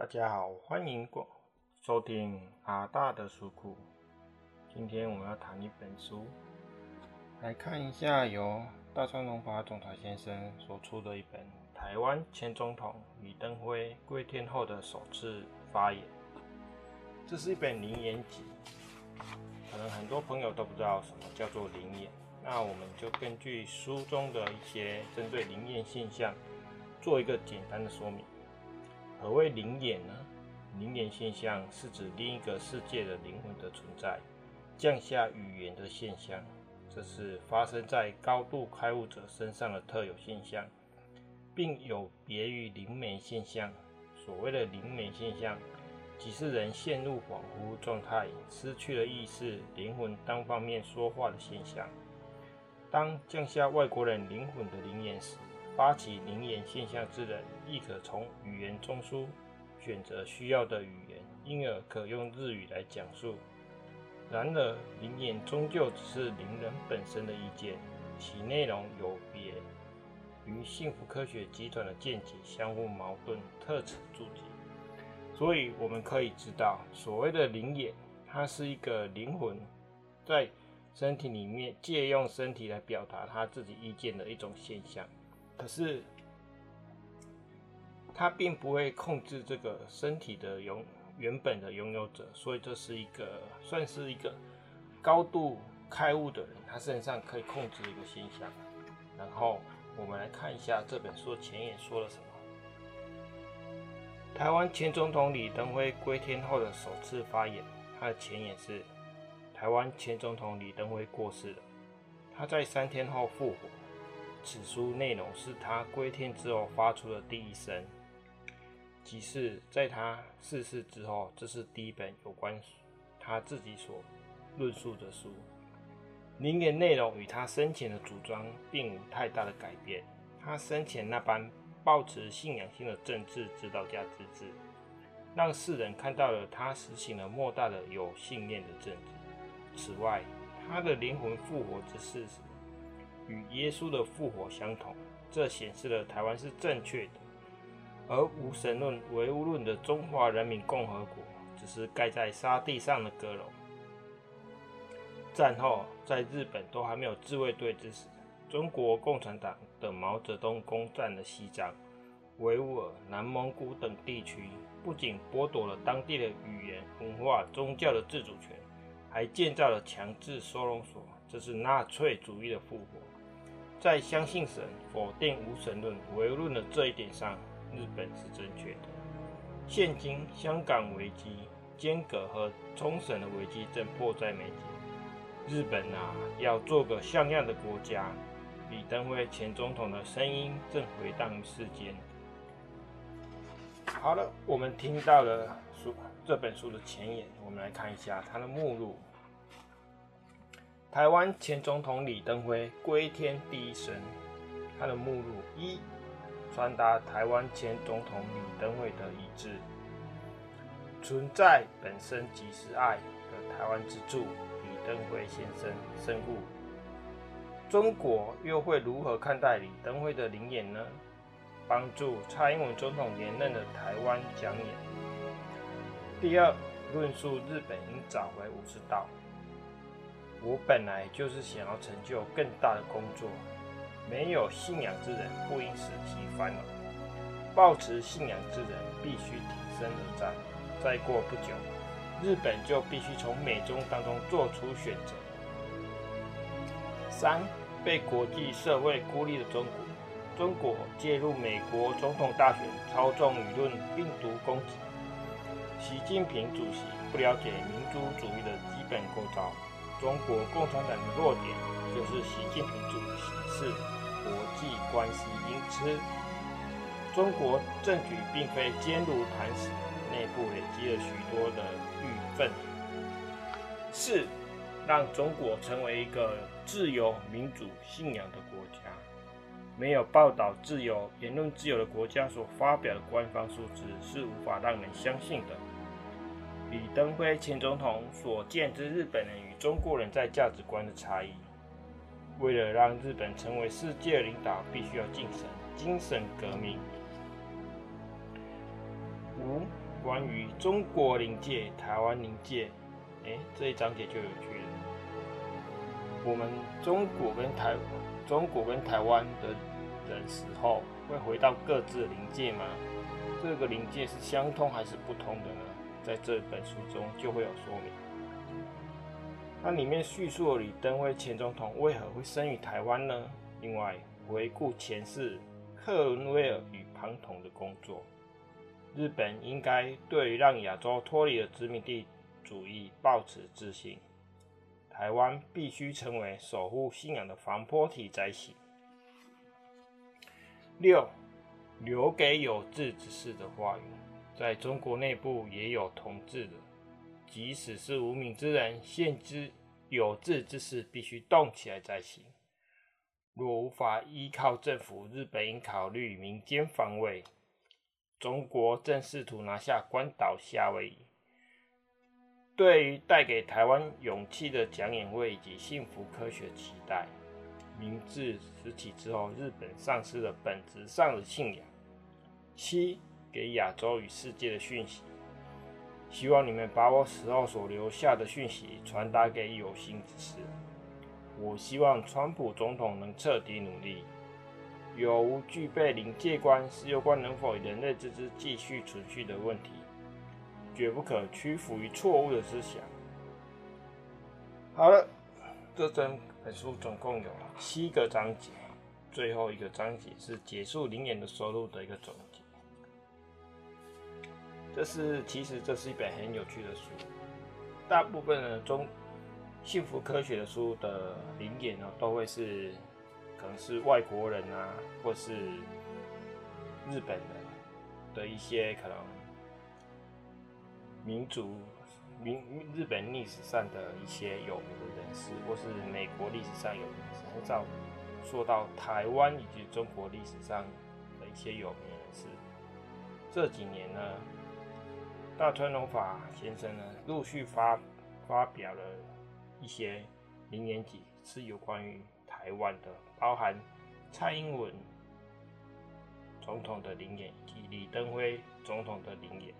大家好，欢迎过收听阿大的书库。今天我们要谈一本书，来看一下由大川隆法总裁先生所出的一本《台湾前总统李登辉归天后的首次发言》。这是一本名言集，可能很多朋友都不知道什么叫做名言，那我们就根据书中的一些针对灵验现象，做一个简单的说明。何谓灵眼呢？灵眼现象是指另一个世界的灵魂的存在，降下语言的现象。这是发生在高度开悟者身上的特有现象，并有别于灵媒现象。所谓的灵媒现象，即是人陷入恍惚状态，失去了意识，灵魂单方面说话的现象。当降下外国人灵魂的灵眼时，发起灵眼现象之人，亦可从语言中枢选择需要的语言，因而可用日语来讲述。然而，灵眼终究只是灵人本身的意见，其内容有别于幸福科学集团的见解相互矛盾，特此注解。所以，我们可以知道，所谓的灵眼，它是一个灵魂在身体里面借用身体来表达他自己意见的一种现象。可是，他并不会控制这个身体的拥原本的拥有者，所以这是一个算是一个高度开悟的人，他身上可以控制一个现象。然后我们来看一下这本书前言说了什么。台湾前总统李登辉归天后的首次发言，他的前言是：台湾前总统李登辉过世了，他在三天后复活。此书内容是他归天之后发出的第一声，即是在他逝世之后，这是第一本有关他自己所论述的书。灵言内容与他生前的主张并无太大的改变。他生前那般抱持信仰性的政治指导家之志，让世人看到了他实行了莫大的有信念的政治。此外，他的灵魂复活之事实。与耶稣的复活相同，这显示了台湾是正确的，而无神论、唯物论的中华人民共和国只是盖在沙地上的阁楼。战后，在日本都还没有自卫队之时，中国共产党的毛泽东攻占了西藏、维吾尔、南蒙古等地区，不仅剥夺了当地的语言、文化、宗教的自主权，还建造了强制收容所，这是纳粹主义的复活。在相信神、否定无神论、唯物论的这一点上，日本是正确的。现今香港危机、尖阁和冲绳的危机正迫在眉睫。日本啊，要做个像样的国家。李登辉前总统的声音正回荡于世间。好了，我们听到了书这本书的前言，我们来看一下它的目录。台湾前总统李登辉归天第一声，他的目录一，传达台湾前总统李登辉的意志。存在本身即是爱的台湾之柱李登辉先生深悟。中国又会如何看待李登辉的灵眼呢？帮助蔡英文总统连任的台湾讲演。第二，论述日本应找回武士道。我本来就是想要成就更大的工作，没有信仰之人不应使其烦恼，抱持信仰之人必须挺身而战。再过不久，日本就必须从美中当中做出选择。三，被国际社会孤立的中国，中国介入美国总统大选，操纵舆论，病毒攻击。习近平主席不了解民族主义的基本构造。中国共产党的弱点就是习近平主席是国际关系音痴。中国政局并非坚如磐石，内部累积了许多的郁愤。四，让中国成为一个自由、民主、信仰的国家。没有报道自由、言论自由的国家所发表的官方数字是无法让人相信的。李登辉前总统所见之日本人与中国人在价值观的差异，为了让日本成为世界领导，必须要精神精神革命。五，关于中国临界、台湾临界，哎，这一章节就有趣了。我们中国跟台中国跟台湾的人死后会回到各自的临界吗？这个临界是相通还是不通的呢？在这本书中就会有说明。那里面叙述了李登辉前总统为何会生于台湾呢？另外，回顾前世克伦威尔与庞统的工作。日本应该对于让亚洲脱离了殖民地主义抱持自信。台湾必须成为守护信仰的防波堤才行。六，留给有志之士的话语，在中国内部也有同志的。即使是无名之人，现之有志之士必须动起来才行。若无法依靠政府，日本应考虑民间防卫。中国正试图拿下关岛、夏威夷。对于带给台湾勇气的讲演会以及幸福科学期待，明治时期之后，日本丧失了本质上的信仰。七，给亚洲与世界的讯息。希望你们把我死后所留下的讯息传达给有心之士。我希望川普总统能彻底努力。有无具备临界观是有关能否与人类之知继续存续的问题，绝不可屈服于错误的思想。好了，这整本书总共有七个章节，最后一个章节是结束灵言的收入的一个总。这是其实这是一本很有趣的书，大部分的中幸福科学的书的灵言呢，都会是可能是外国人啊，或是日本人的一些可能民族民日本历史上的一些有名的人士，或是美国历史上有名人士，很少说到台湾以及中国历史上的一些有名人士。这几年呢。大川隆法先生呢，陆续发发表了一些灵言集，是有关于台湾的，包含蔡英文总统的灵言以及李登辉总统的灵言，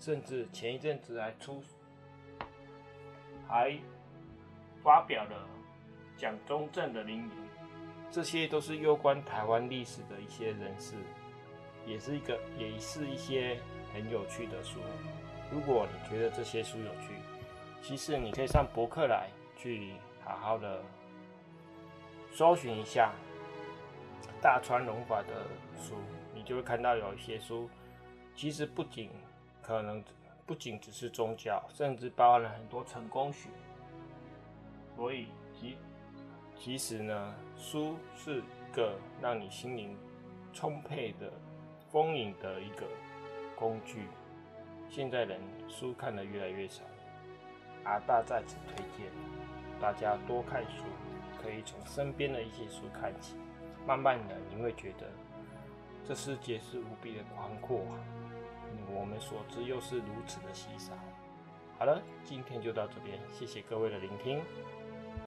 甚至前一阵子还出还发表了蒋中正的灵言，这些都是有关台湾历史的一些人士，也是一个也是一些。很有趣的书，如果你觉得这些书有趣，其实你可以上博客来去好好的搜寻一下大川隆法的书，你就会看到有一些书，其实不仅可能不仅只是宗教，甚至包含了很多成功学。所以其其实呢，书是一个让你心灵充沛的、丰盈的一个。工具，现在人书看得越来越少，阿大在此推荐大家多看书，可以从身边的一些书看起，慢慢的你会觉得这世界是无比的宽阔，我们所知又是如此的稀少。好了，今天就到这边，谢谢各位的聆听。